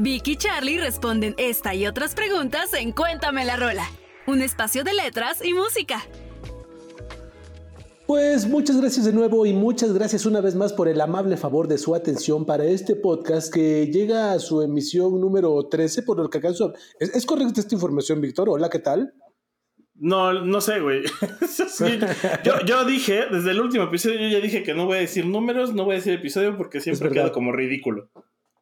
Vicky y Charlie responden esta y otras preguntas en Cuéntame la Rola, un espacio de letras y música. Pues muchas gracias de nuevo y muchas gracias una vez más por el amable favor de su atención para este podcast que llega a su emisión número 13, por lo que acaso... ¿Es, correcta esta información, Víctor? Hola, ¿qué tal? No, no sé, güey. yo, yo, dije, desde el último episodio, yo ya dije que no voy a decir números, no voy a decir episodio porque siempre queda como ridículo.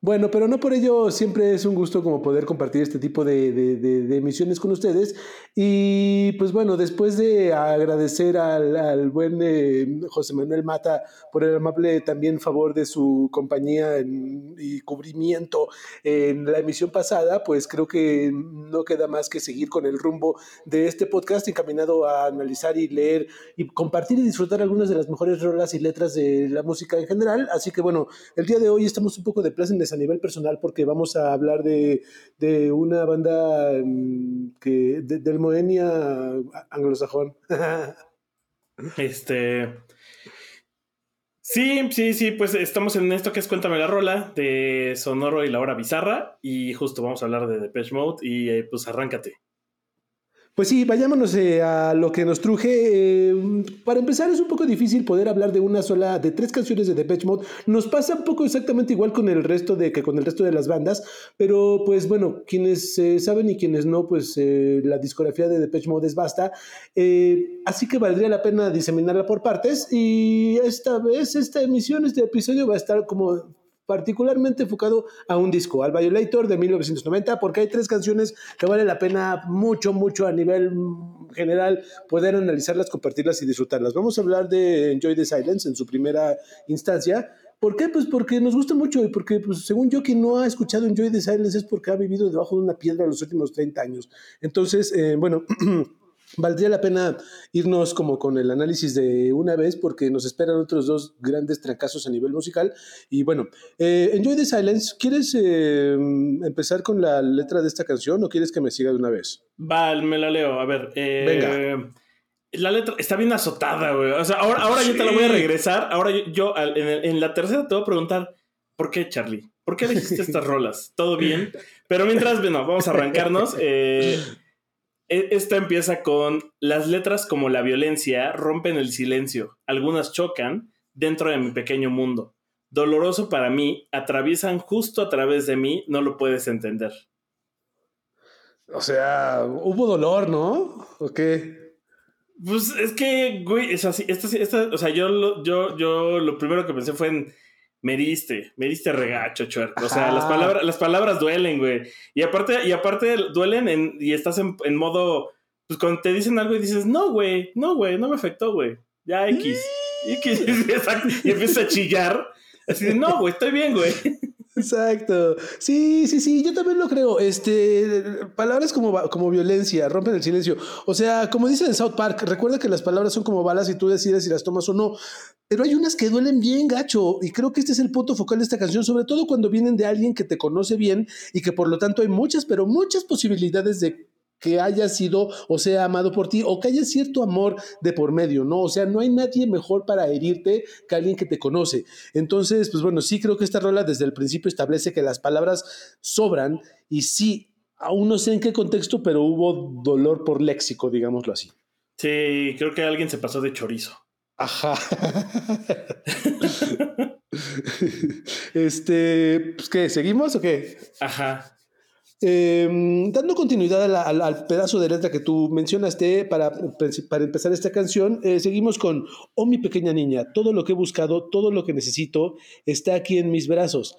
Bueno, pero no por ello siempre es un gusto como poder compartir este tipo de, de, emisiones con ustedes. Y pues bueno, después de agradecer al, buen eh, José Manuel Mata por el amable también favor de su compañía y cubrimiento en la emisión pasada, pues creo que no queda más que seguir con el rumbo de este podcast encaminado a analizar y leer y compartir y disfrutar algunas de las mejores rolas y letras de la música en general. Así que bueno, el día de hoy estamos un poco de placer a nivel personal porque vamos a hablar de, una banda mm, que, del Moenia anglosajón. este. Sí, sí, sí, pues estamos en esto que es Cuéntame la Rola de Sonoro y la Hora Bizarra. Y justo vamos a hablar de Depeche Mode y eh, pues arráncate. Pues sí, vayámonos eh, a lo que nos truje. Eh, para empezar, es un poco difícil poder hablar de una sola, de tres canciones de Depeche Mode. Nos pasa un poco exactamente igual con el resto de que con el resto de las bandas, pero pues bueno, quienes eh, saben y quienes no, pues la discografía de Depeche Mode es basta. así que valdría la pena diseminarla por partes. Y esta vez, esta emisión, este episodio va a estar como particularmente enfocado a un disco, al Violator de 1990, porque hay tres canciones que vale la pena mucho, mucho a nivel general poder analizarlas, compartirlas y disfrutarlas. Vamos a hablar de Enjoy the Silence en su primera instancia. ¿Por qué? Pues porque nos gusta mucho y porque, pues, según yo, quien no ha escuchado Enjoy the Silence es porque ha vivido debajo de una piedra los últimos 30 años. Entonces, eh, bueno. Valdría la pena irnos como con el análisis de una vez porque nos esperan otros dos grandes trancazos a nivel musical. Y bueno, eh, Enjoy the Silence, ¿quieres eh, empezar con la letra de esta canción o quieres que me siga de una vez? Vale, me la leo. A ver. Eh, Venga. La letra está bien azotada, güey. O sea, ahora, ahora yo te la voy a regresar. Ahora yo, en, la tercera te voy a preguntar, ¿por qué, Charlie? ¿Por qué dijiste estas rolas? ¿Todo bien? Pero mientras, bueno, vamos a arrancarnos. Eh, esta empieza con las letras como la violencia rompen el silencio, algunas chocan dentro de mi pequeño mundo. Doloroso para mí, atraviesan justo a través de mí, no lo puedes entender. O sea, hubo dolor, ¿no? ¿O qué? Pues es que, güey, es así, esta, esta, o sea, yo, yo, yo lo primero que pensé fue en me diste, me diste regacho, chuerco. O sea, las palabras, las palabras duelen, güey. Y aparte, y aparte duelen en, y estás en, modo, pues cuando te dicen algo y dices, no, güey, no, güey, no me afectó, güey. Ya X. X, exacto. Y empiezas a chillar. Así de, no, güey, estoy bien, güey. Exacto. Sí, sí, sí, yo también lo creo. Este, palabras como, como violencia, rompen el silencio. O sea, como dicen en South Park, recuerda que las palabras son como balas y tú decides si las tomas o no. Pero hay unas que duelen bien, gacho. Y creo que este es el punto focal de esta canción, sobre todo cuando vienen de alguien que te conoce bien y que por lo tanto hay muchas, pero muchas posibilidades de que haya sido o sea amado por ti o que haya cierto amor de por medio, ¿no? O sea, no hay nadie mejor para herirte que alguien que te conoce. Entonces, pues bueno, sí creo que esta rola desde el principio establece que las palabras sobran y sí, aún no sé en qué contexto, pero hubo dolor por léxico, digámoslo así. Sí, creo que alguien se pasó de chorizo. Ajá. este, pues qué, ¿seguimos o qué? Ajá. Em, dando continuidad al, pedazo de letra que tú mencionaste para, para empezar esta canción, eh, seguimos con Oh mi pequeña niña, todo lo que he buscado, todo lo que necesito está aquí en mis brazos.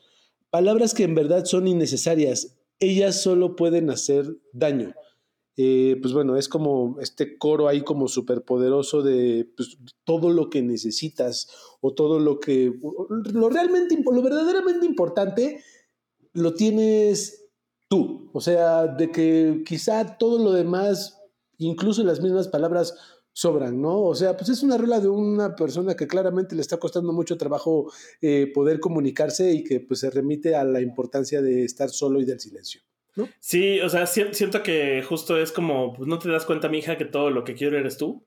Palabras que en verdad son innecesarias, ellas solo pueden hacer daño. Eh, pues bueno, es como este coro ahí como súper poderoso de pues, todo lo que necesitas o todo lo que, lo realmente, lo verdaderamente importante lo tienes tú. O sea, de que quizá todo lo demás, incluso las mismas palabras, sobran, ¿no? O sea, pues es una regla de una persona que claramente le está costando mucho trabajo eh, poder comunicarse y que pues se remite a la importancia de estar solo y del silencio. ¿no? Sí, o sea, siento que justo es como, pues no te das cuenta, mi hija, que todo lo que quiero eres tú.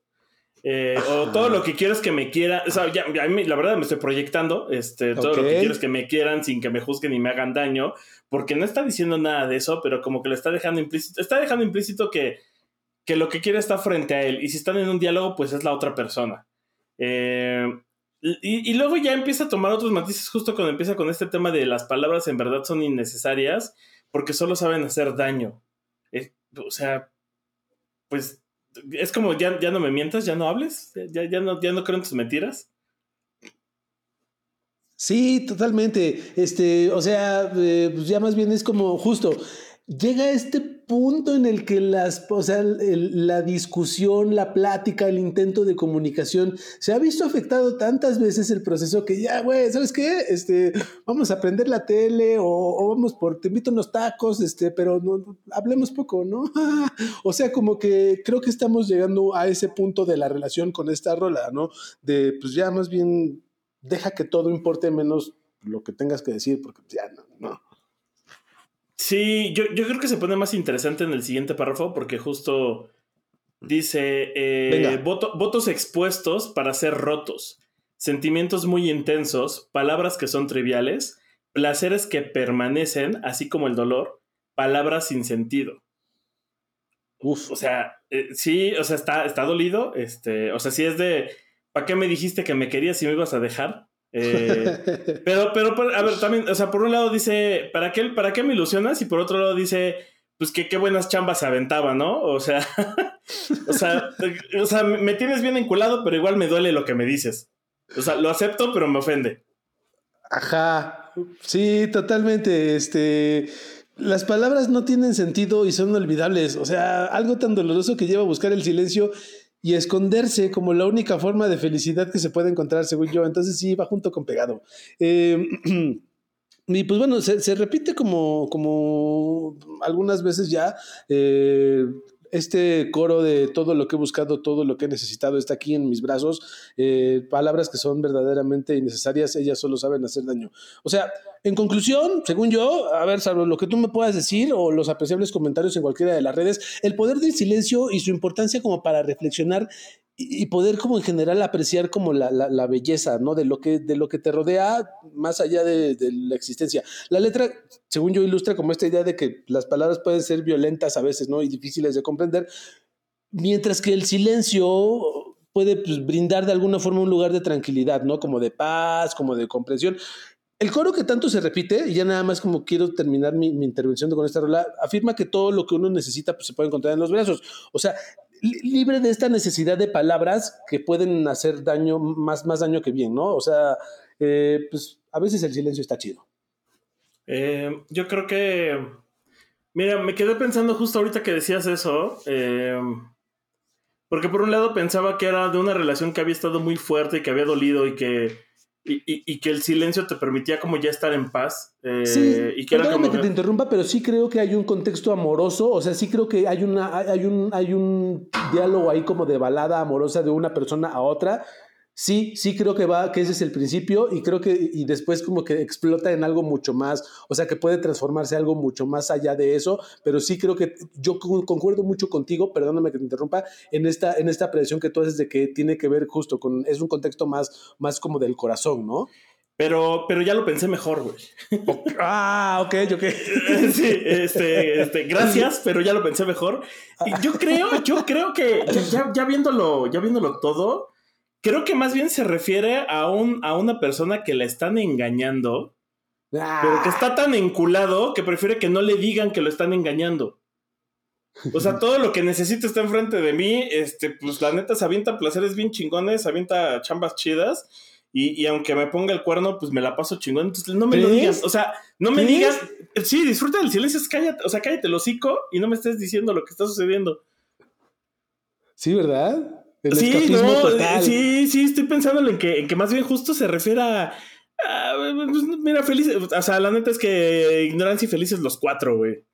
Eh, o todo lo que quiero es que me quiera, o sea, ya, la verdad me estoy proyectando, este, todo lo que quiero es que me quieran sin que me juzguen y me hagan daño, porque no está diciendo nada de eso, pero como que lo está dejando implícito, está dejando implícito que, que lo que quiere está frente a él, y si están en un diálogo, pues es la otra persona. Eh, y, luego ya empieza a tomar otros matices justo cuando empieza con este tema de las palabras en verdad son innecesarias porque solo saben hacer daño. Eh, o sea, pues es como ya, ya no me mientas, ya no hables, ya, ya, no, ya no creo en tus mentiras. Sí, totalmente. Este, o sea, eh, pues ya más bien es como justo llega este punto en el que las, o sea, la discusión, la plática, el intento de comunicación se ha visto afectado tantas veces el proceso que ya, güey, ¿sabes qué? Este, vamos a prender la tele o, vamos por, te invito unos tacos, este, pero no, hablemos poco, ¿no? o sea, como que creo que estamos llegando a ese punto de la relación con esta rola, ¿no? De, pues ya más bien, deja que todo importe menos lo que tengas que decir, porque ya no, no. Sí, yo, creo que se pone más interesante en el siguiente párrafo porque justo dice eh, votos expuestos para ser rotos, sentimientos muy intensos, palabras que son triviales, placeres que permanecen, así como el dolor, palabras sin sentido. Uf. O sea, eh, sí, o sea, está, está dolido. Este, o sea, si es de, ¿para qué me dijiste que me querías y me ibas a dejar? Eh, pero, pero, a ver, también, o sea, por un lado dice, ¿para qué, ¿para qué me ilusionas? Y por otro lado dice, pues que qué buenas chambas se aventaba, ¿no? O sea, o sea, o sea, me tienes bien enculado, pero igual me duele lo que me dices. O sea, lo acepto, pero me ofende. Ajá, sí, totalmente. Este, las palabras no tienen sentido y son olvidables. O sea, algo tan doloroso que lleva a buscar el silencio y esconderse como la única forma de felicidad que se puede encontrar, según yo. Entonces sí, va junto con pegado. Eh, y pues bueno, se, repite como, como algunas veces ya. Eh, este coro de todo lo que he buscado, todo lo que he necesitado está aquí en mis brazos, eh, palabras que son verdaderamente innecesarias, ellas solo saben hacer daño. O sea, en conclusión, según yo, a ver, salvo lo que tú me puedas decir o los apreciables comentarios en cualquiera de las redes, el poder del silencio y su importancia como para reflexionar y poder como en general apreciar como la, la, belleza, ¿no? De lo, que, de lo que te rodea más allá de, de, la existencia. La letra, según yo, ilustra como esta idea de que las palabras pueden ser violentas a veces, ¿no? Y difíciles de comprender, mientras que el silencio puede pues, brindar de alguna forma un lugar de tranquilidad, ¿no? Como de paz, como de comprensión. El coro que tanto se repite, y ya nada más como quiero terminar mi, mi intervención con esta rola, afirma que todo lo que uno necesita pues, se puede encontrar en los brazos. O sea, libre de esta necesidad de palabras que pueden hacer daño, más, más daño que bien, ¿no? O sea, eh, pues a veces el silencio está chido. Eh, yo creo que, mira, me quedé pensando justo ahorita que decías eso, eh, porque por un lado pensaba que era de una relación que había estado muy fuerte y que había dolido y que y, que el silencio te permitía como ya estar en paz. Eh, sí, y que era como... que te interrumpa, pero sí creo que hay un contexto amoroso, o sea, sí creo que hay, una, hay, un, hay un diálogo ahí como de balada amorosa de una persona a otra, sí, sí creo que va, que ese es el principio y creo que y después como que explota en algo mucho más, o sea que puede transformarse algo mucho más allá de eso, pero sí creo que yo concuerdo mucho contigo, perdóname que te interrumpa, en esta, en esta predicción que tú haces de que tiene que ver justo con, es un contexto más, más como del corazón, ¿no? Pero, pero ya lo pensé mejor, güey. ah, ok, ok. sí, este, este, gracias, pero ya lo pensé mejor. Y yo creo, yo creo que ya, ya viéndolo, ya viéndolo todo, Creo que más bien se refiere a, un, a una persona que la están engañando, pero que está tan enculado que prefiere que no le digan que lo están engañando. O sea, todo lo que necesito está enfrente de mí. Este, pues la neta se avienta placeres bien chingones, se avienta chambas chidas. Y, aunque me ponga el cuerno, pues me la paso chingón. Entonces no me lo digas. O sea, no me digas. Sí, disfruta del silencio, cállate. O sea, cállate el hocico y no me estés diciendo lo que está sucediendo. Sí, ¿verdad? Sí, no, sí, sí, estoy pensando en que, en que más bien justo se refiere a. Pues, mira, felices. O sea, la neta es que ignorancia y felices los cuatro, güey.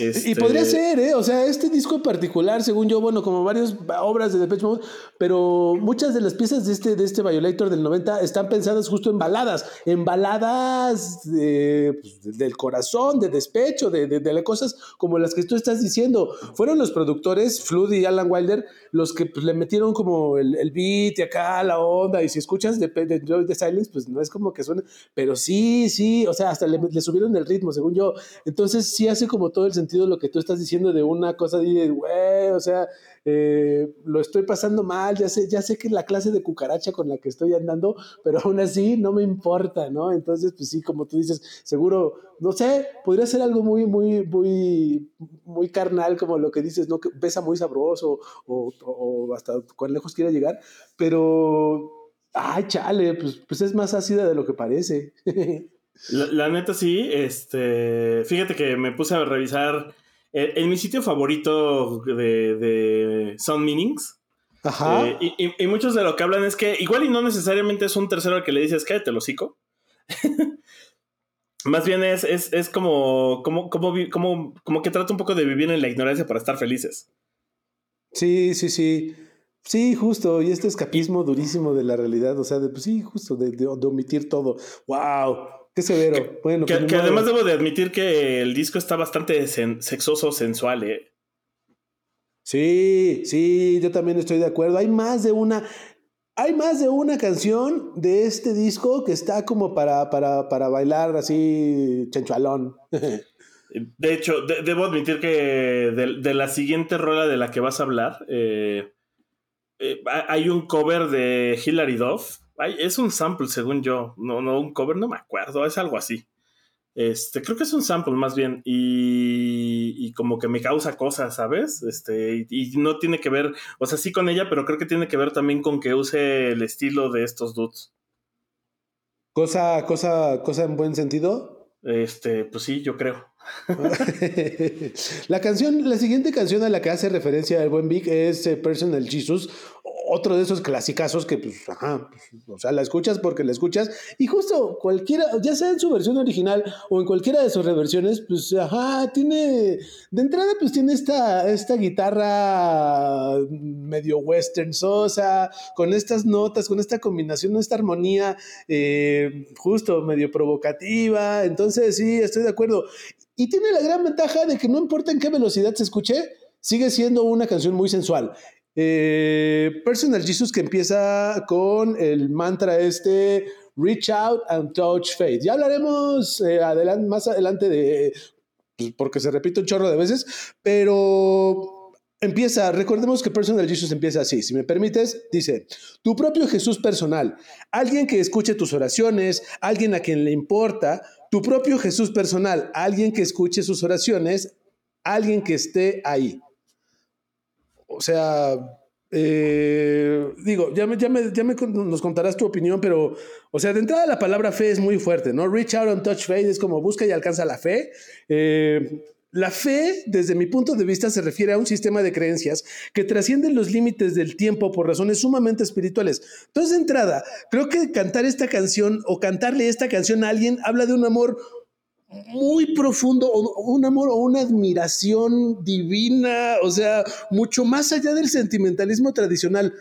Y podría este ser, ¿eh? O sea, este disco en particular, según yo, bueno, como varias obras de Depeche Mode, pero muchas de las piezas de este, de este Violator del 90 están pensadas justo en baladas, en baladas pues, del corazón, de despecho, de, de, cosas como las que tú estás diciendo. Fueron los productores, Flood y Alan Wilder, los que pues, le metieron como el, el, beat y acá la onda, y si escuchas de, de, Silence, pues no es como que suene, pero sí, sí, o sea, hasta le, le subieron el ritmo, según yo. Entonces sí hace como todo el sentido lo que tú estás diciendo de una cosa de, güey, o sea, eh, lo estoy pasando mal, ya sé, ya sé que es la clase de cucaracha con la que estoy andando, pero aún así no me importa, ¿no? Entonces, pues sí, como tú dices, seguro, no sé, podría ser algo muy, muy, muy, muy carnal, como lo que dices, ¿no? Que pesa muy sabroso o, o hasta cuán lejos quiera llegar, pero... Ay, chale, pues, pues es más ácida de lo que parece. La, neta sí, este, fíjate que me puse a revisar eh, en, mi sitio favorito de, de Sound Meanings. Ajá. Eh, y, muchos de lo que hablan es que igual y no necesariamente es un tercero al que le dices cállate el hocico. Más bien es, es, como, como, como, como, como que trata un poco de vivir en la ignorancia para estar felices. Sí, sí, sí. Sí, justo, y este escapismo durísimo de la realidad, o sea, de, pues sí, justo, de, de, de omitir todo. ¡Wow! Qué severo. bueno, que, pues además debo de admitir que el disco está bastante sexoso, sensual, ¿eh? Sí, sí, yo también estoy de acuerdo. Hay más de una. Hay más de una canción de este disco que está como para, para, para bailar así chanchualón. De hecho, debo admitir que de, la siguiente rola de la que vas a hablar, eh, eh, hay un cover de Hilary Duff es un sample, según yo. No, no, un cover, no me acuerdo. Es algo así. Este, creo que es un sample más bien. Y, como que me causa cosas, ¿sabes? Este, y, no tiene que ver, o sea, sí con ella, pero creo que tiene que ver también con que use el estilo de estos dudes. Cosa, cosa, cosa en buen sentido. Este, pues sí, yo creo. la canción, la siguiente canción a la que hace referencia el buen Vic es eh, Personal Jesus otro de esos clasicazos que, pues, ajá, pues, o sea, la escuchas porque la escuchas. Y justo cualquiera, ya sea en su versión original o en cualquiera de sus reversiones, pues, ajá, tiene, de entrada, pues tiene esta, esta guitarra medio western sosa, con estas notas, con esta combinación, esta armonía, eh, justo medio provocativa. Entonces, sí, estoy de acuerdo. Y tiene la gran ventaja de que no importa en qué velocidad se escuche, sigue siendo una canción muy sensual. Eh, Personal Jesus que empieza con el mantra este, reach out and touch faith. Ya hablaremos eh, más adelante de, pues, porque se repite un chorro de veces, pero empieza, recordemos que Personal Jesus empieza así, si me permites, dice, tu propio Jesús personal, alguien que escuche tus oraciones, alguien a quien le importa, tu propio Jesús personal, alguien que escuche sus oraciones, alguien que esté ahí. O sea, eh, digo, ya, me, ya, me, ya me, nos contarás tu opinión, pero, o sea, de entrada la palabra fe es muy fuerte, ¿no? Reach out and touch faith es como busca y alcanza la fe. Eh, la fe, desde mi punto de vista, se refiere a un sistema de creencias que trascienden los límites del tiempo por razones sumamente espirituales. Entonces, de entrada, creo que cantar esta canción o cantarle esta canción a alguien habla de un amor muy profundo, un amor o una admiración divina, o sea, mucho más allá del sentimentalismo tradicional.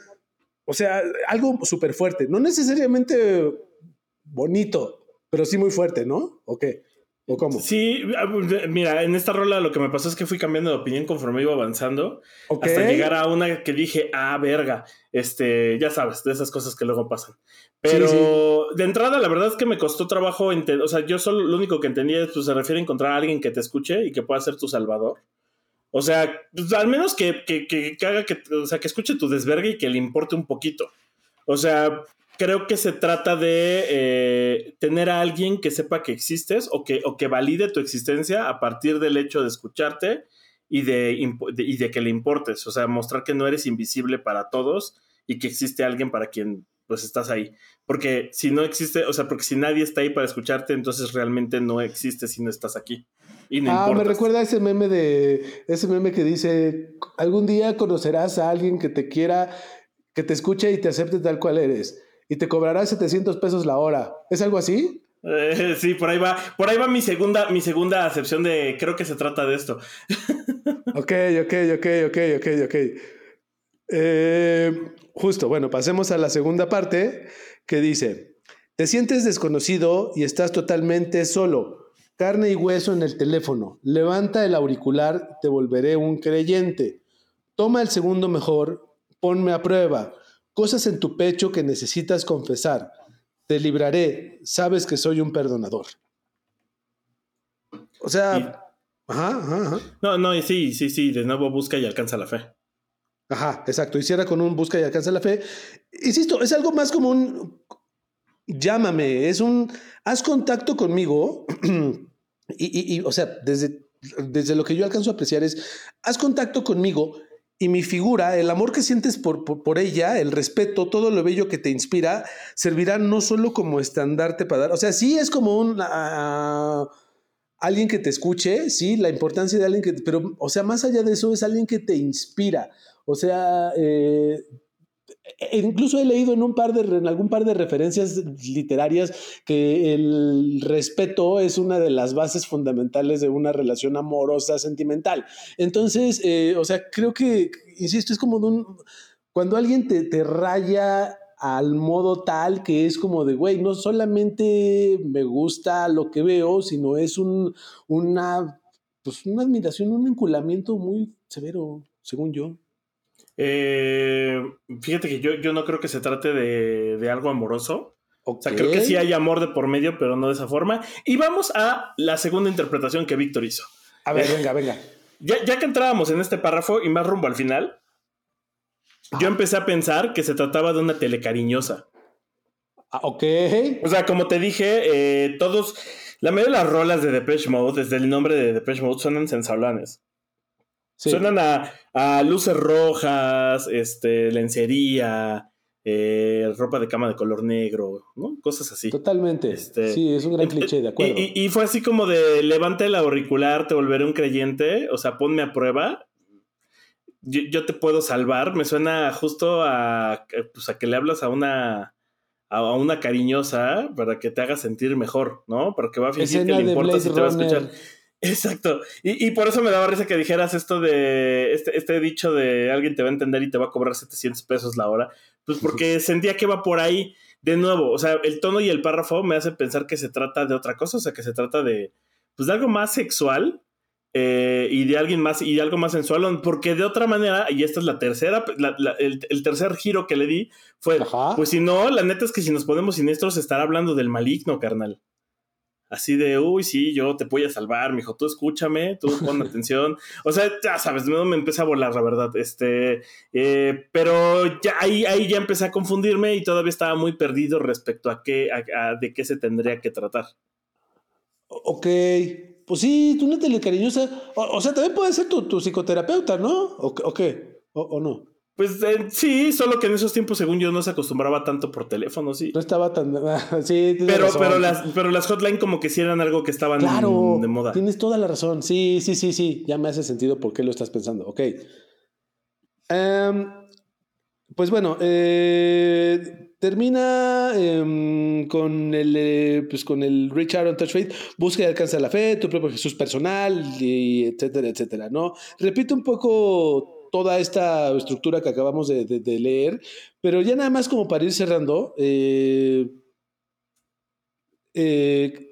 O sea, algo súper fuerte, no necesariamente bonito, pero sí muy fuerte, ¿no? ¿O qué? ¿O cómo? Sí, ah, mira, en esta rola lo que me pasó es que fui cambiando de opinión conforme iba avanzando. Hasta llegar a una que dije, ah, verga. Este, ya sabes, de esas cosas que luego pasan. Pero de entrada, la verdad es que me costó trabajo entender. O sea, yo solo lo único que entendía es, pues se refiere a encontrar a alguien que te escuche y que pueda ser tu salvador. O sea, pues, al menos que, que, que, que haga que, o sea, que escuche tu desvergue y que le importe un poquito. O sea, creo que se trata de eh, tener a alguien que sepa que existes o que, o que valide tu existencia a partir del hecho de escucharte y de, y de que le importes. O sea, mostrar que no eres invisible para todos y que existe alguien para quien pues estás ahí. Porque si no existe, o sea, porque si nadie está ahí para escucharte, entonces realmente no existe si no estás aquí. Y no ah, me recuerda ese meme de ese meme que dice, algún día conocerás a alguien que te quiera, que te escuche y te acepte tal cual eres y te cobrará 700 pesos la hora. ¿Es algo así? Eh, sí, por ahí va, por ahí va mi segunda, mi segunda acepción de creo que se trata de esto. ok, ok, ok, ok, ok, ok. Eh, justo, bueno, pasemos a la segunda parte que dice, te sientes desconocido y estás totalmente solo, carne y hueso en el teléfono, levanta el auricular, te volveré un creyente, toma el segundo mejor, ponme a prueba, cosas en tu pecho que necesitas confesar te libraré, sabes que soy un perdonador. O sea, ajá, ajá, No, no, sí, sí, sí, de nuevo busca y alcanza la fe. Ajá, exacto. Hiciera con un busca y alcanza la fe. Insisto, es algo más como un llámame, es un haz contacto conmigo. y, y, o sea, desde, desde lo que yo alcanzo a apreciar es haz contacto conmigo y mi figura, el amor que sientes por, por, ella, el respeto, todo lo bello que te inspira, servirá no solo como estandarte para dar, o sea, sí es como un... Ah, alguien que te escuche, sí, la importancia de alguien que, pero, o sea, más allá de eso es alguien que te inspira, o sea, eh, incluso he leído en un par de en algún par de referencias literarias que el respeto es una de las bases fundamentales de una relación amorosa sentimental. Entonces, eh, o sea, creo que, insisto, es como de un cuando alguien te, te raya al modo tal que es como de, güey, no solamente me gusta lo que veo, sino es un, una, pues una admiración, un vinculamiento muy severo, según yo. Eh, fíjate que yo, yo no creo que se trate de, algo amoroso. O sea, creo que sí hay amor de por medio, pero no de esa forma. Y vamos a la segunda interpretación que Víctor hizo. A ver, venga, venga. Ya, ya, que entrábamos en este párrafo y más rumbo al final, yo empecé a pensar que se trataba de una telecariñosa. Ah, ok. O sea, como te dije, eh, todos, la mayoría de las rolas de Depeche Mode, desde el nombre de Depeche Mode, suenan sensablanes. Suenan a, luces rojas, este, lencería, eh, ropa de cama de color negro, ¿no? Cosas así. Totalmente. Este, sí, es un gran cliché, de acuerdo. Y, fue así como de levanta el auricular, te volveré un creyente, o sea, ponme a prueba. Yo, te puedo salvar. Me suena justo a, pues a que le hablas a una a una cariñosa para que te haga sentir mejor, ¿no? Para que va a fingir que le importa si te va a escuchar. Exacto. Y, por eso me daba risa que dijeras esto de este, este dicho de alguien te va a entender y te va a cobrar 700 pesos la hora. Pues porque sentía que va por ahí de nuevo. O sea, el tono y el párrafo me hace pensar que se trata de otra cosa. O sea, que se trata de, pues, de algo más sexual eh, y de alguien más y de algo más sensual. Porque de otra manera, y esta es la tercera, el, tercer giro que le di fue, pues si no, la neta es que si nos ponemos siniestros, estará hablando del maligno, carnal así de, uy, sí, yo te voy a salvar, mijo, tú escúchame, tú pon atención. O sea, ya sabes, no me empecé a volar, la verdad. Este, eh, pero ya ahí, ahí ya empecé a confundirme y todavía estaba muy perdido respecto a qué, a, de qué se tendría que tratar. Ok, pues sí, tú no te cariñosa. O, o sea, también puede ser tu, tu psicoterapeuta, ¿no? ¿O, qué? ¿O no? Pues eh, sí, solo que en esos tiempos, según yo, no se acostumbraba tanto por teléfono, sí. No estaba tan. sí, pero, pero, las, pero las hotline, como que sí eran algo que estaban de moda. Tienes toda la razón. Sí, sí, sí, sí. Ya me hace sentido por qué lo estás pensando. Ok. Em, pues bueno, eh, termina em, con el eh, pues con el Richard on Touch Faith, busca y alcanza la fe, tu propio Jesús personal, y etcétera, etcétera, ¿no? Repito un poco toda esta estructura que acabamos de, leer, pero ya nada más como para ir cerrando, eh, eh,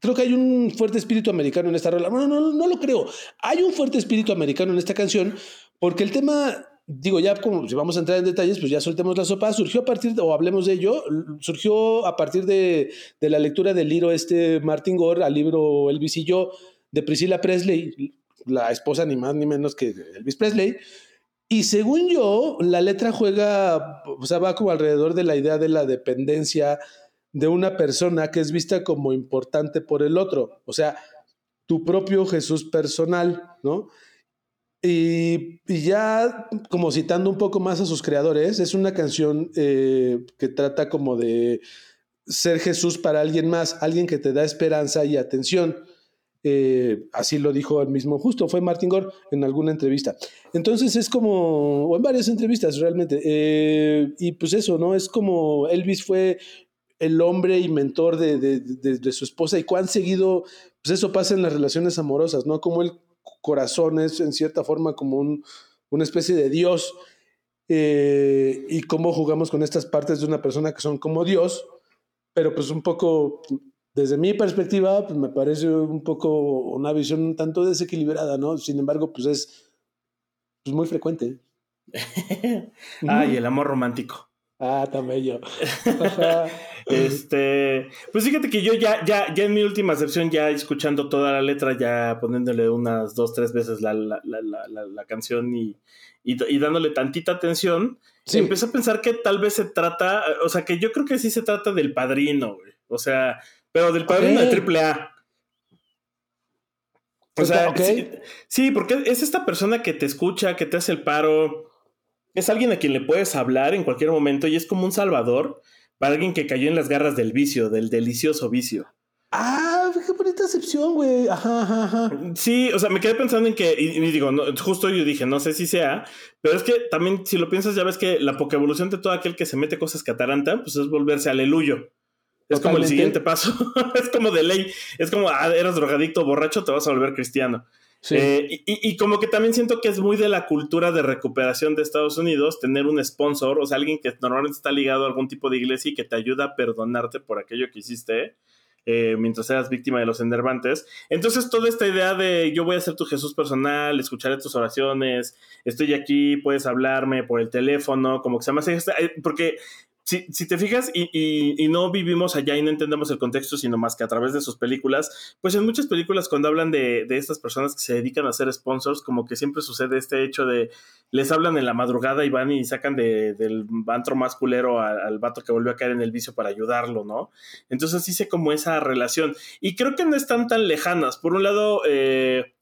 creo que hay un fuerte espíritu americano en esta rola. No, no, no, lo creo. Hay un fuerte espíritu americano en esta canción porque el tema digo, ya como si vamos a entrar en detalles, pues ya soltemos la sopa, surgió a partir, de, o hablemos de ello, surgió a partir de, de, la lectura del libro este Martin Gore al libro Elvis y yo de Priscilla Presley, la esposa ni más ni menos que Elvis Presley. Y según yo, la letra juega, o sea, va como alrededor de la idea de la dependencia de una persona que es vista como importante por el otro, o sea, tu propio Jesús personal, ¿no? Y, ya como citando un poco más a sus creadores, es una canción eh, que trata como de ser Jesús para alguien más, alguien que te da esperanza y atención. Eh, así lo dijo el mismo justo, fue Martin Gore en alguna entrevista. Entonces es como, o en varias entrevistas realmente, eh, y pues eso, ¿no? Es como Elvis fue el hombre y mentor de, su esposa y cuán seguido, pues eso pasa en las relaciones amorosas, ¿no? Como el corazón es en cierta forma como un, una especie de Dios eh, y cómo jugamos con estas partes de una persona que son como Dios, pero pues un poco, desde mi perspectiva, pues me parece un poco una visión un tanto desequilibrada, ¿no? Sin embargo, pues es pues muy frecuente. ah, y el amor romántico. Ah, tan bello. este, pues fíjate que yo ya, ya, ya en mi última sección, ya escuchando toda la letra, ya poniéndole unas dos, tres veces la, la, la, la canción y, y, dándole tantita atención, empecé a pensar que tal vez se trata, o sea, que yo creo que sí se trata del padrino, güey. O sea, pero del padrino de triple A. O sea, sí, porque es esta persona que te escucha, que te hace el paro, es alguien a quien le puedes hablar en cualquier momento y es como un salvador para alguien que cayó en las garras del vicio, del delicioso vicio. Ah, qué bonita excepción, güey. Ajá, ajá, ajá. Sí, o sea, me quedé pensando en que, y, digo, justo yo dije, no sé si sea, pero es que también, si lo piensas, ya ves que la poca evolución de todo aquel que se mete cosas que atarantan, pues es volverse aleluyo. Es como el siguiente paso. es como de ley. Es como, ah, eras drogadicto borracho, te vas a volver cristiano. Eh, y, como que también siento que es muy de la cultura de recuperación de Estados Unidos tener un sponsor, o sea, alguien que normalmente está ligado a algún tipo de iglesia y que te ayuda a perdonarte por aquello que hiciste. Eh, mientras eras víctima de los enervantes. Entonces, toda esta idea de yo voy a ser tu Jesús personal, escucharé tus oraciones, estoy aquí, puedes hablarme por el teléfono, como que se llama, eh, porque si, te fijas y, no vivimos allá y no entendemos el contexto, sino más que a través de sus películas, pues en muchas películas cuando hablan de, estas personas que se dedican a ser sponsors, como que siempre sucede este hecho de les hablan en la madrugada y van y sacan del antro más culero al, vato que volvió a caer en el vicio para ayudarlo, ¿no? Entonces hice como esa relación. Y creo que no están tan lejanas. Por un lado, eh,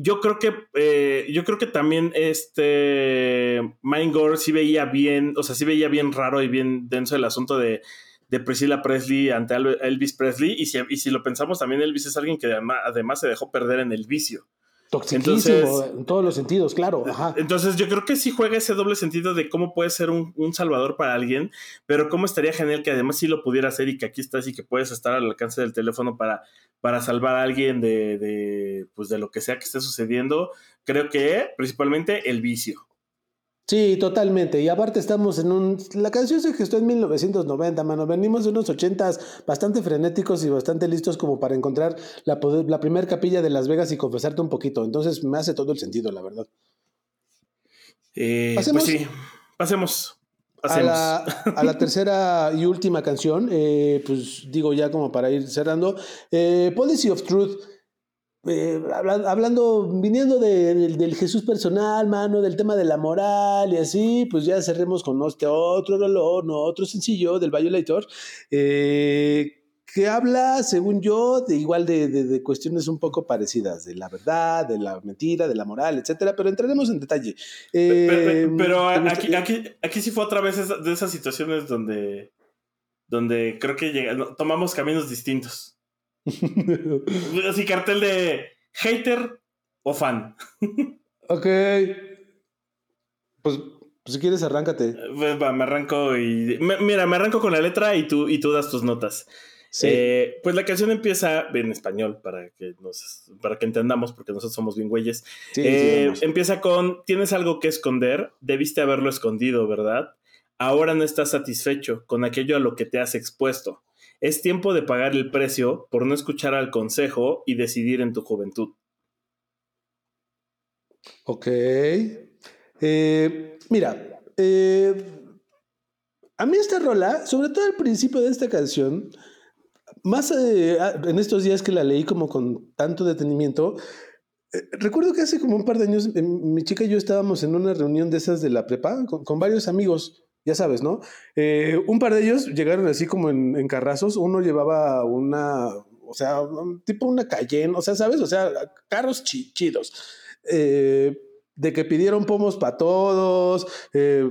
yo creo que eh, yo creo que también este Gore sí veía bien, o sea, sí veía bien raro y bien denso el asunto de, de Priscilla Presley ante Elvis Presley. Y si, y si lo pensamos, también Elvis es alguien que además se dejó perder en el vicio. Toxiquísimo en todos los sentidos, claro. Entonces yo creo que sí juega ese doble sentido de cómo puede ser un, salvador para alguien, pero cómo estaría genial que además sí lo pudiera hacer y que aquí estás y que puedes estar al alcance del teléfono para, para salvar a alguien de, de, pues de lo que sea que esté sucediendo. Creo que principalmente el vicio. Sí, totalmente. Y aparte estamos en un... La canción se gestó en 1990, mano. Venimos de unos ochentas bastante frenéticos y bastante listos como para encontrar la, la primera capilla de Las Vegas y confesarte un poquito. Entonces me hace todo el sentido, la verdad. Eh, ¿Pasemos? Pues sí, pasemos. A la, a la, tercera y última canción, eh, pues digo ya como para ir cerrando, eh, Policy of Truth. Eh, hablando, viniendo del Jesús personal, mano, del tema de la moral y así, pues ya cerremos con este otro dolor, no otro sencillo del Violator, eh, que habla, según yo, de igual de, cuestiones un poco parecidas, de la verdad, de la mentira, de la moral, etcétera, pero entraremos en detalle. pero, eh, aquí, aquí, aquí, sí fue otra vez de esas situaciones donde, donde creo que tomamos caminos distintos. Así cartel de hater o fan. ok. Pues, pues, si quieres, arráncate. Pues, me arranco y. mira, me arranco con la letra y tú, y tú das tus notas. Eh, pues la canción empieza en español para que nos, para que entendamos, porque nosotros somos bien güeyes. Eh, empieza con: Tienes algo que esconder, debiste haberlo escondido, ¿verdad? Ahora no estás satisfecho con aquello a lo que te has expuesto. Es tiempo de pagar el precio por no escuchar al consejo y decidir en tu juventud. Ok. Eh, mira, eh, a mí esta rola, sobre todo al principio de esta canción, más eh, en estos días que la leí como con tanto detenimiento, recuerdo que hace como un par de años mi chica y yo estábamos en una reunión de esas de la prepa con varios amigos ya sabes, ¿no? Eh, un par de ellos llegaron así como en, carrazos, uno llevaba una, o sea, tipo una Cayenne, o sea, ¿sabes? O sea, carros chidos. Eh, de que pidieron pomos para todos, eh,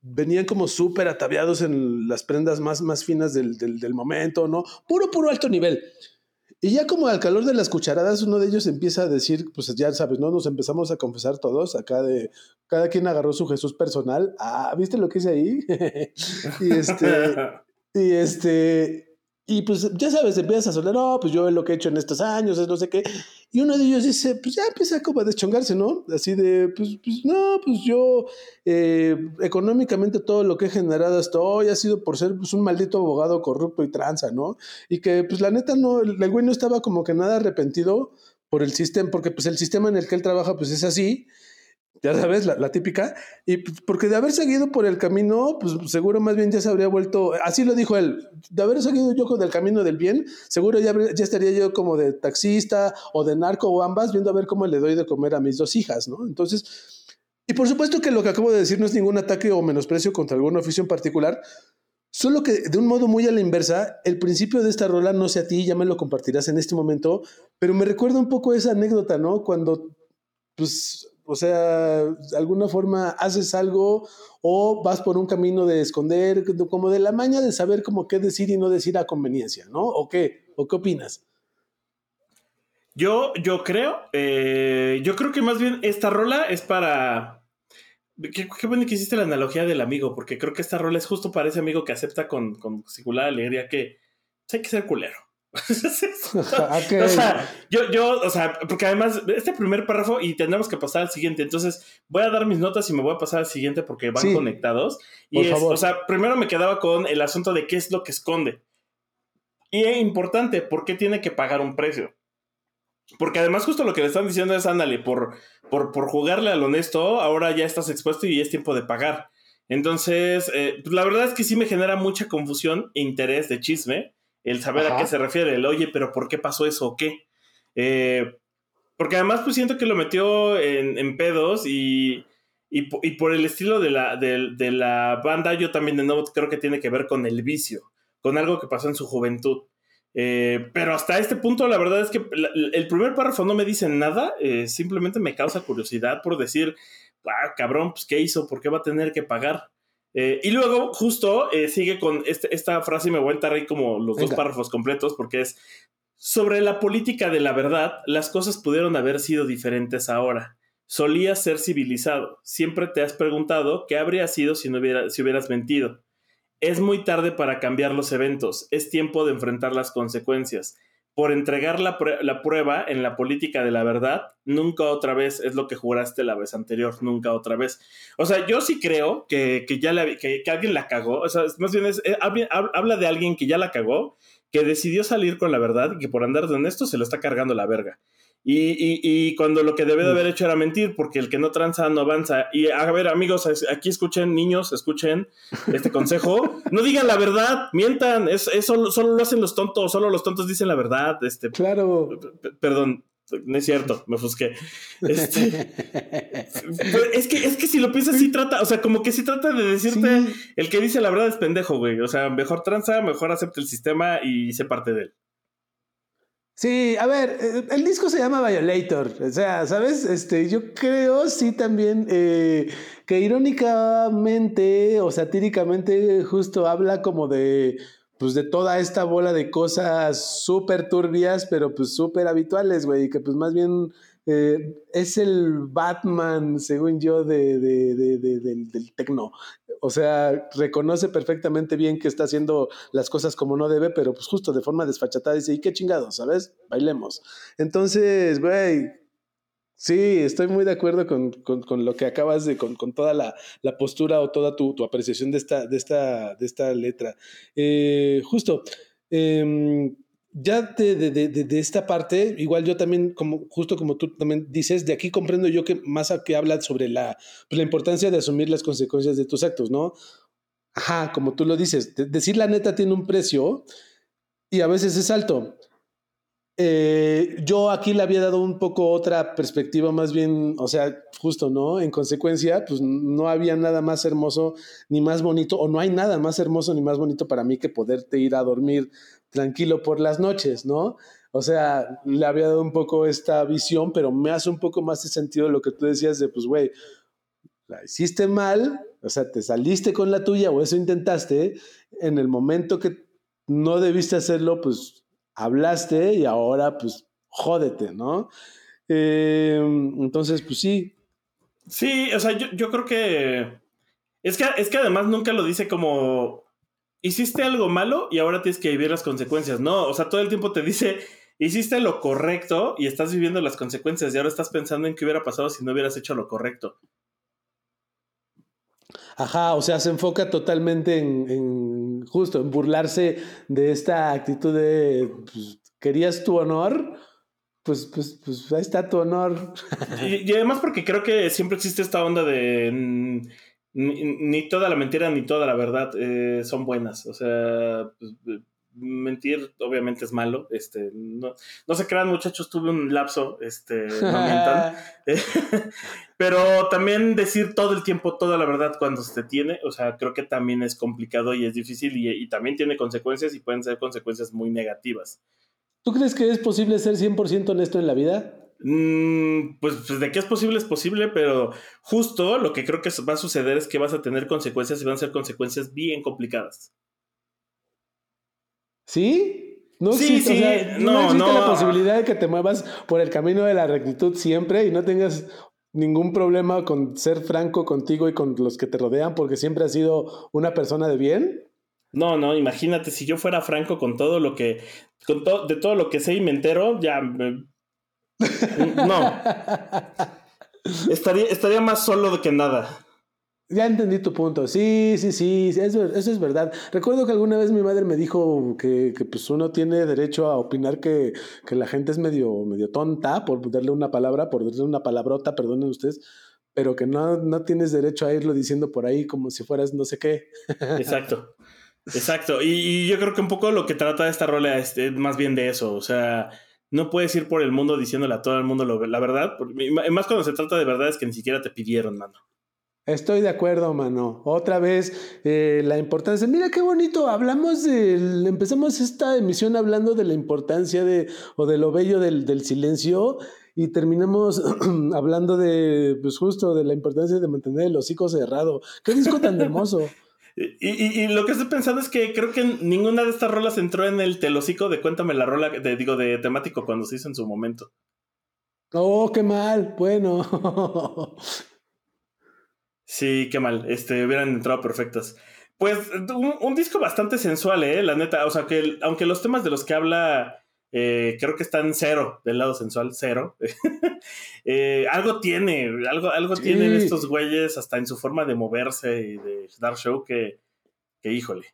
venían como súper ataviados en las prendas más, más finas del, del, momento, ¿no? Puro, puro alto nivel. Y ya como al calor de las cucharadas, uno de ellos empieza a decir, pues ya sabes, ¿no? Nos empezamos a confesar todos, acá de cada quien agarró su Jesús personal. Ah, ¿viste lo que hice ahí? y este. Y este, y pues ya sabes, empiezas a sonar, no, pues yo lo que he hecho en estos años, es no sé qué. Y uno de ellos dice, pues ya empieza como a deschongarse, ¿no? Así de, pues, pues no, pues yo eh, económicamente todo lo que he generado hasta hoy ha sido por ser pues, un maldito abogado corrupto y tranza, ¿no? Y que pues la neta no, el güey no estaba como que nada arrepentido por el sistema, porque pues el sistema en el que él trabaja pues es así ya sabes, la, típica, y pues, porque de haber seguido por el camino, pues seguro más bien ya se habría vuelto, así lo dijo él, de haber seguido yo con el camino del bien, seguro ya, ya estaría yo como de taxista o de narco o ambas, viendo a ver cómo le doy de comer a mis dos hijas, ¿no? Entonces, y por supuesto que lo que acabo de decir no es ningún ataque o menosprecio contra algún oficio en particular, solo que de un modo muy a la inversa, el principio de esta rola, no sé a ti, ya me lo compartirás en este momento, pero me recuerda un poco esa anécdota, ¿no? Cuando, pues o sea, de alguna forma haces algo o vas por un camino de esconder, como de la maña de saber cómo qué decir y no decir a conveniencia, ¿no? ¿O qué? ¿O qué opinas? Yo, yo creo, eh, yo creo que más bien esta rola es para... Qué, bueno que hiciste la analogía del amigo, porque creo que esta rola es justo para ese amigo que acepta con, con singular alegría que hay que ser culero. O sea, yo, yo, o sea, porque además, este primer párrafo y tendremos que pasar al siguiente. Entonces, voy a dar mis notas y me voy a pasar al siguiente porque van conectados. Y es, o sea, primero me quedaba con el asunto de qué es lo que esconde. Y es importante, ¿por qué tiene que pagar un precio? Porque además, justo lo que le están diciendo es: ándale, por, por, por jugarle al honesto, ahora ya estás expuesto y es tiempo de pagar. Entonces, eh, la verdad es que sí me genera mucha confusión e interés de chisme el saber a qué se refiere, el oye, pero ¿por qué pasó eso o qué? Eh, porque además pues siento que lo metió en, pedos y, y, por el estilo de la, de, la banda, yo también de nuevo creo que tiene que ver con el vicio, con algo que pasó en su juventud. Eh, pero hasta este punto, la verdad es que el primer párrafo no me dice nada, eh, simplemente me causa curiosidad por decir, ah, cabrón, pues ¿qué hizo? ¿Por qué va a tener que pagar? Eh, y luego, justo, eh, sigue con este, esta frase y me voy a entrar ahí como los dos párrafos completos, porque es sobre la política de la verdad, las cosas pudieron haber sido diferentes ahora. Solías ser civilizado. Siempre te has preguntado qué habría sido si, no hubiera, si hubieras mentido. Es muy tarde para cambiar los eventos. Es tiempo de enfrentar las consecuencias por entregar la, prueba en la política de la verdad, nunca otra vez es lo que juraste la vez anterior, nunca otra vez. O sea, yo sí creo que, ya que, alguien la cagó, o sea, más bien es, eh, habla de alguien que ya la cagó, que decidió salir con la verdad y que por andar de honesto se lo está cargando la verga. Y, cuando lo que debe de haber hecho era mentir, porque el que no tranza no avanza. Y a ver, amigos, aquí escuchen, niños, escuchen este consejo. No digan la verdad, mientan, es, solo, lo hacen los tontos, solo los tontos dicen la verdad. Este, claro. Perdón, no es cierto, me ofusqué. Este, es, que, es que si lo piensas, sí trata, o sea, como que sí trata de decirte, el que dice la verdad es pendejo, güey. O sea, mejor tranza, mejor acepta el sistema y se parte de él. Sí, a ver, eh, el disco se llama Violator, o sea, ¿sabes? Este, yo creo sí también eh, que irónicamente o satíricamente justo habla como de, pues de toda esta bola de cosas súper turbias, pero pues súper habituales, güey, que pues más bien eh, es el Batman, según yo, de, del tecno. O sea, reconoce perfectamente bien que está haciendo las cosas como no debe, pero pues justo de forma desfachatada dice, ¿y qué chingados? ¿Sabes? Bailemos. Entonces, güey, sí, estoy muy de acuerdo con, lo que acabas de, con, toda la, postura o toda tu, apreciación de esta, de esta, de esta letra. Eh, justo. Em, ya de, de, de, esta parte, igual yo también, como, justo como tú también dices, de aquí comprendo yo que más a que habla sobre la, pues, la importancia de asumir las consecuencias de tus actos, ¿no? Ajá, como tú lo dices, decir la neta tiene un precio y a veces es alto. Eh, yo aquí le había dado un poco otra perspectiva, más bien, o sea, justo, ¿no? En consecuencia, pues no había nada más hermoso ni más bonito, o no hay nada más hermoso ni más bonito para mí que poderte ir a dormir tranquilo por las noches, ¿no? O sea, le había dado un poco esta visión, pero me hace un poco más de sentido lo que tú decías de, pues, güey, la hiciste mal, o sea, te saliste con la tuya o eso intentaste, en el momento que no debiste hacerlo, pues hablaste y ahora, pues, jódete, ¿no? Em, entonces, pues sí. Sí, o sea, yo, yo creo que... Es que, es que además nunca lo dice como hiciste algo malo y ahora tienes que vivir las consecuencias. No, o sea, todo el tiempo te dice, hiciste lo correcto y estás viviendo las consecuencias y ahora estás pensando en qué hubiera pasado si no hubieras hecho lo correcto. Ajá, o sea, se enfoca totalmente en, justo, en burlarse de esta actitud de, pues, ¿querías tu honor? Pues, pues, pues ahí está tu honor. Y, además porque creo que siempre existe esta onda de ni, toda la mentira ni toda la verdad eh, son buenas. O sea, pues, mentir obviamente es malo. Este, no, no se crean, muchachos, tuve un lapso, este, no mientan. Pero también decir todo el tiempo toda la verdad cuando se tiene, o sea, creo que también es complicado y es difícil y, también tiene consecuencias y pueden ser consecuencias muy negativas. ¿Tú crees que es posible ser 100% honesto en la vida? Mm, pues, pues, de qué es posible es posible, pero justo lo que creo que va a suceder es que vas a tener consecuencias y van a ser consecuencias bien complicadas. ¿Sí? No existe, no, existe la posibilidad de que te muevas por el camino de la rectitud siempre y no tengas ningún problema con ser franco contigo y con los que te rodean porque siempre has sido una persona de bien. No, no, imagínate si yo fuera franco con todo lo que, con de todo lo que sé y me entero, ya, no. estaría, estaría más solo que nada. Ya entendí tu punto. Sí, sí, sí, eso, eso, es verdad. Recuerdo que alguna vez mi madre me dijo que, que pues uno tiene derecho a opinar que, que, la gente es medio, medio tonta, por darle una palabra, por darle una palabrota, perdonen ustedes, pero que no, no tienes derecho a irlo diciendo por ahí como si fueras no sé qué. Exacto. Exacto. Y, y yo creo que un poco lo que trata esta rola es, más bien de eso. O sea, no puedes ir por el mundo diciéndole a todo el mundo la verdad. Más cuando se trata de verdad es que ni siquiera te pidieron, mano. Estoy de acuerdo, mano. Otra vez, eh, la importancia. Mira qué bonito. Hablamos de. Empezamos esta emisión hablando de la importancia de. o de lo bello del, del silencio. Y terminamos hablando de. Pues justo de la importancia de mantener el hocico cerrado. Qué disco tan hermoso. Y, y, lo que estoy pensando es que creo que ninguna de estas rolas entró en el telocico de Cuéntame la rola, de, digo, de temático cuando se hizo en su momento. Oh, qué mal. Bueno. Sí, qué mal. Este, hubieran entrado perfectas. Pues un, disco bastante sensual, ¿eh? La neta. O sea, que aunque los temas de los que habla eh, creo que están cero del lado sensual, cero. Eh, algo tiene, algo, algo tienen estos güeyes hasta en su forma de moverse y de dar show que, que híjole.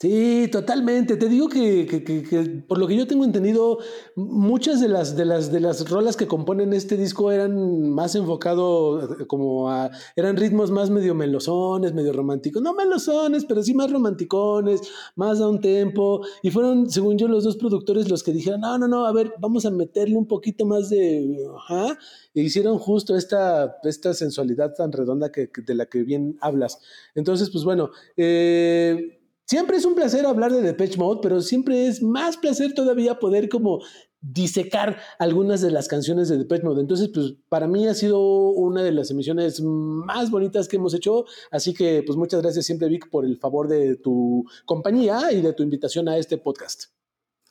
Sí, totalmente. Te digo que, que, que, por lo que yo tengo entendido, muchas de las, de las, de las rolas que componen este disco eran más enfocado como a, eran ritmos más medio melosones, medio románticos. No melosones, pero sí más romanticones, más a un tempo. Y fueron, según yo, los dos productores los que dijeron, no, no, no, a ver, vamos a meterle un poquito más de, ajá. E hicieron justo esta, esta sensualidad tan redonda que, de la que bien hablas. Entonces, pues bueno, eh Siempre es un placer hablar de Depeche Mode, pero siempre es más placer todavía poder como disecar algunas de las canciones de Depeche Mode. Entonces, pues para mí ha sido una de las emisiones más bonitas que hemos hecho. Así que, pues muchas gracias siempre, Vic, por el favor de tu compañía y de tu invitación a este podcast.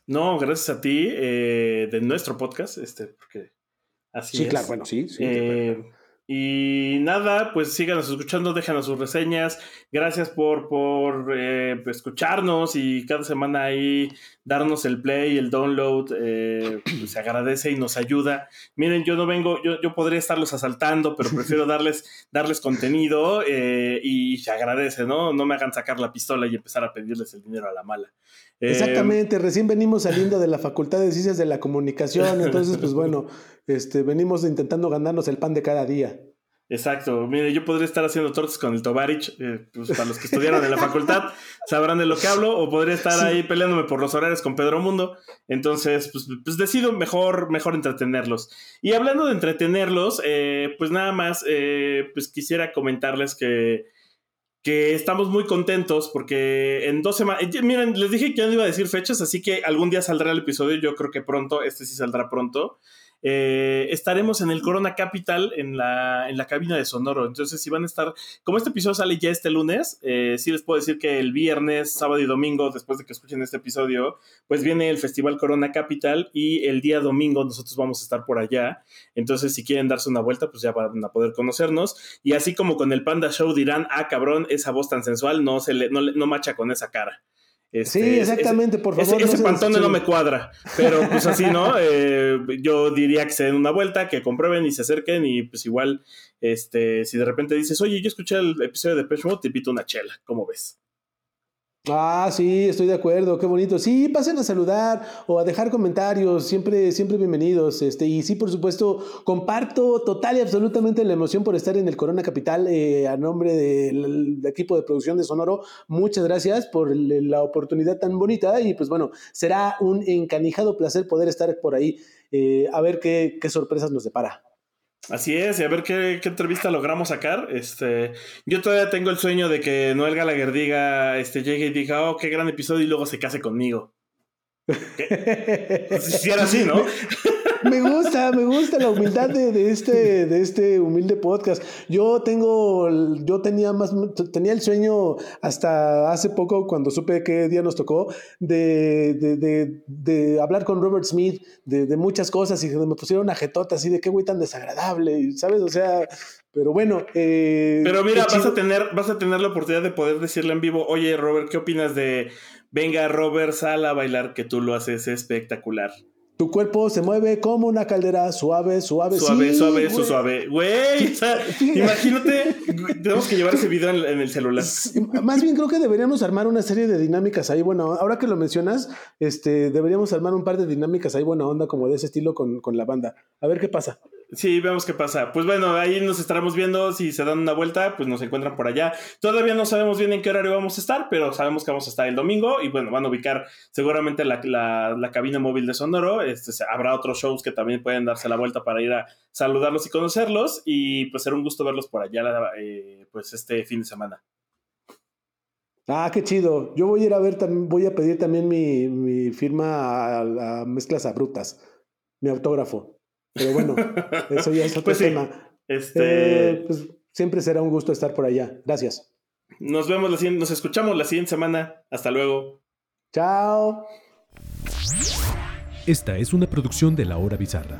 No, gracias a ti, eh, de nuestro podcast, este, porque así sí, es. Sí, claro, bueno, sí. sí eh, y nada, pues síganos escuchando, déjanos sus reseñas. Gracias por, por eh, escucharnos y cada semana ahí darnos el play, el download. Eh, pues se agradece y nos ayuda. Miren, yo no vengo, yo, yo podría estarlos asaltando, pero prefiero darles, darles contenido eh, y se agradece, ¿no? No me hagan sacar la pistola y empezar a pedirles el dinero a la mala. Exactamente, recién venimos saliendo de la Facultad de Ciencias de la Comunicación, entonces pues bueno, este, venimos intentando ganarnos el pan de cada día. Exacto. Mire, yo podría estar haciendo tortas con el Tovarich, eh, pues para los que estudiaron en la facultad sabrán de lo que hablo, o podría estar ahí peleándome por los horarios con Pedro Mundo. Entonces, pues, pues decido mejor, mejor entretenerlos. Y hablando de entretenerlos, eh, pues nada más, eh, pues quisiera comentarles que, que estamos muy contentos porque en dos semanas, miren, les dije que ya no iba a decir fechas, así que algún día saldrá el episodio, yo creo que pronto, este sí saldrá pronto. Eh, estaremos en el Corona Capital en la, en la cabina de Sonoro. Entonces, si van a estar, como este episodio sale ya este lunes, eh, sí les puedo decir que el viernes, sábado y domingo, después de que escuchen este episodio, pues viene el Festival Corona Capital y el día domingo nosotros vamos a estar por allá. Entonces, si quieren darse una vuelta, pues ya van a poder conocernos. Y así como con el Panda Show dirán, ah, cabrón, esa voz tan sensual no, se le, no, no macha con esa cara. Este, sí, exactamente, por favor. Ese, pantone no me cuadra, pero pues así, ¿no? Eh, yo diría que se den una vuelta, que comprueben y se acerquen y pues igual, este, si de repente dices, oye, yo escuché el episodio de Pesh te invito una chela, ¿cómo ves? Ah, sí, estoy de acuerdo, qué bonito. Sí, pasen a saludar o a dejar comentarios, siempre, siempre bienvenidos. Este, y sí, por supuesto, comparto total y absolutamente la emoción por estar en el Corona Capital eh, a nombre del equipo de producción de Sonoro. Muchas gracias por la oportunidad tan bonita y pues bueno, será un encanijado placer poder estar por ahí eh, a ver qué, qué sorpresas nos depara. Así es, y a ver qué, entrevista logramos sacar. Este, yo todavía tengo el sueño de que Noel Gallagher diga, este, llegue y diga, oh, qué gran episodio, y luego se case conmigo. si era así, ¿no? me gusta, me gusta la humildad de, este, de este humilde podcast. Yo tengo, yo tenía más, tenía el sueño hasta hace poco, cuando supe qué día nos tocó, de, de, hablar con Robert Smith de, muchas cosas y me pusieron una jetota así de qué güey tan desagradable, ¿sabes? O sea, pero bueno. Eh, pero mira, vas a, tener, vas a tener la oportunidad de poder decirle en vivo, oye Robert, ¿qué opinas de venga Robert, sal a bailar que tú lo haces espectacular? Tu cuerpo se mueve como una caldera, suave, suave, suave, suave, suave, suave. Güey, imagínate, tenemos que llevar ese video en, el celular. Más bien creo que deberíamos armar una serie de dinámicas ahí. Bueno, ahora que lo mencionas, este, deberíamos armar un par de dinámicas ahí, buena onda, como de ese estilo con, con la banda. A ver qué pasa. Sí, vemos qué pasa. Pues bueno, ahí nos estaremos viendo. Si se dan una vuelta, pues nos encuentran por allá. Todavía no sabemos bien en qué horario vamos a estar, pero sabemos que vamos a estar el domingo. Y bueno, van a ubicar seguramente la, la, cabina móvil de Sonoro. Este, habrá otros shows que también pueden darse la vuelta para ir a saludarlos y conocerlos. Y pues será un gusto verlos por allá eh, pues este fin de semana. Ah, qué chido. Yo voy a ir a ver, también, voy a pedir también mi, mi firma a, a Mezclas Abruptas, mi autógrafo. Pero bueno, eso ya es otro pues tema. Este... Eh, pues siempre será un gusto estar por allá. Gracias. Nos vemos, la nos escuchamos la siguiente semana. Hasta luego. Chao. Esta es una producción de La Hora Bizarra.